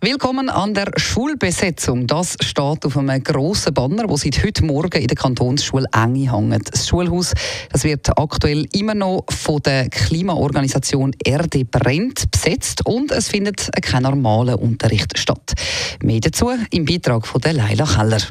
Willkommen an der Schulbesetzung. Das steht auf einem grossen Banner, wo seit heute Morgen in der Kantonsschule Enge hängt. Das Schulhaus das wird aktuell immer noch von der Klimaorganisation Erde brennt besetzt und es findet kein normaler Unterricht statt. Mehr dazu im Beitrag von Leila Keller.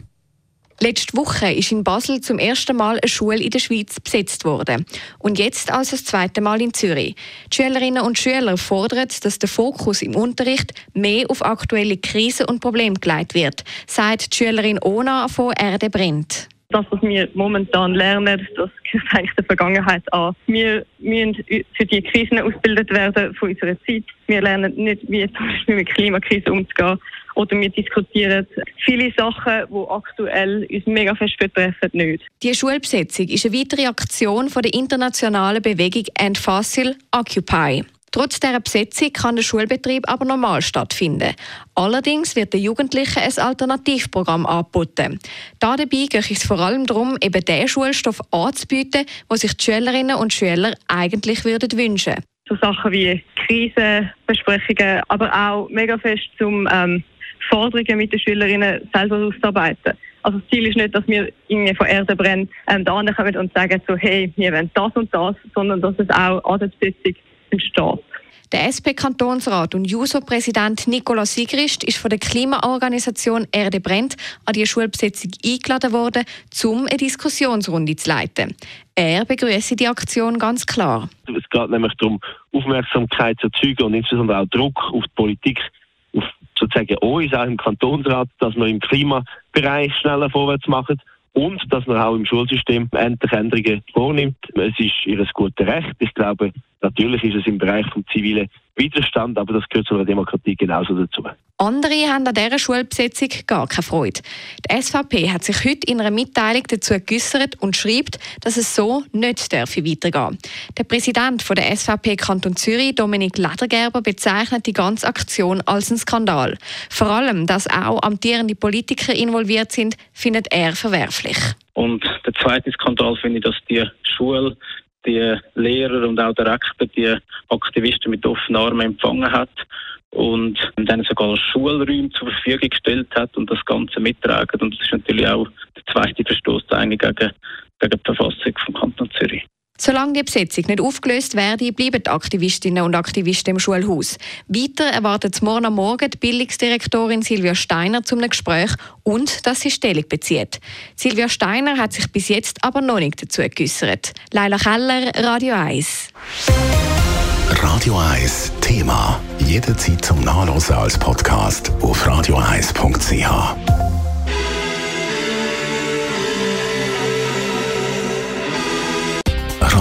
Letzte Woche ist in Basel zum ersten Mal eine Schule in der Schweiz besetzt worden. Und jetzt also das zweite Mal in Zürich. Die Schülerinnen und Schüler fordern, dass der Fokus im Unterricht mehr auf aktuelle Krisen und Probleme gelegt wird, sagt die Schülerin Ona von Erde brennt. Das, was wir momentan lernen, das gehört eigentlich der Vergangenheit an. Wir müssen für die Krisen ausgebildet werden von unserer Zeit. Wir lernen nicht, wie zum Beispiel mit Klimakrise umzugehen. Oder wir diskutieren viele Sachen, die aktuell uns mega fest betreffen, nicht. Die Schulbesetzung ist eine weitere Aktion von der internationalen Bewegung End Fossil Occupy. Trotz dieser Besetzung kann der Schulbetrieb aber normal stattfinden. Allerdings wird den Jugendlichen ein Alternativprogramm angeboten. Dabei geht es vor allem darum, eben den Schulstoff anzubieten, den sich die Schülerinnen und Schüler eigentlich würden wünschen So Sachen wie Krisenbesprechungen, aber auch mega fest zum ähm, Forderungen mit den Schülerinnen selber auszuarbeiten. Also das Ziel ist nicht, dass wir irgendwie von Erde brennt ähm, da kommen und sagen so, hey, wir wollen das und das, sondern dass es auch an der Besetzung entsteht. Der SP-Kantonsrat und JUSO-Präsident Nicola Sigrist ist von der Klimaorganisation Erde brennt an die Schulbesetzung eingeladen worden, um eine Diskussionsrunde zu leiten. Er begrüßt die Aktion ganz klar. Es geht nämlich darum, Aufmerksamkeit zu erzeugen und insbesondere auch Druck auf die Politik, auf sozusagen uns, auch im Kantonsrat, dass wir im Klimabereich schneller vorwärts machen und dass man auch im Schulsystem endlich Änderungen vornimmt. Es ist ihr gutes Recht. Ich glaube, natürlich ist es im Bereich des zivilen Widerstand, aber das gehört zu einer Demokratie genauso dazu. Andere haben an dieser Schulbesetzung gar keine Freude. Die SVP hat sich heute in einer Mitteilung dazu geäußert und schreibt, dass es so nicht weitergehen darf. Der Präsident der SVP Kanton Zürich, Dominik Ledergerber, bezeichnet die ganze Aktion als einen Skandal. Vor allem, dass auch amtierende Politiker involviert sind, findet er verwerflich. Und der zweite Skandal finde ich, dass die Schule die Lehrer und auch der Rektor die Aktivisten mit offenen Armen empfangen hat und dann sogar Schulräume zur Verfügung gestellt hat und das Ganze mittragen. Und das ist natürlich auch der zweite Verstoß gegen, gegen die Verfassung vom Kanton. Solange die Besetzung nicht aufgelöst werde, bleiben die Aktivistinnen und Aktivisten im Schulhaus. Weiter erwartet morgen am Morgen die Bildungsdirektorin Silvia Steiner zum Gespräch und dass sie Stellung bezieht. Silvia Steiner hat sich bis jetzt aber noch nicht dazu geäußert. Leila Keller, Radio 1. Radio 1 Thema. Jederzeit zum Nachlesen als Podcast auf radio1.ch.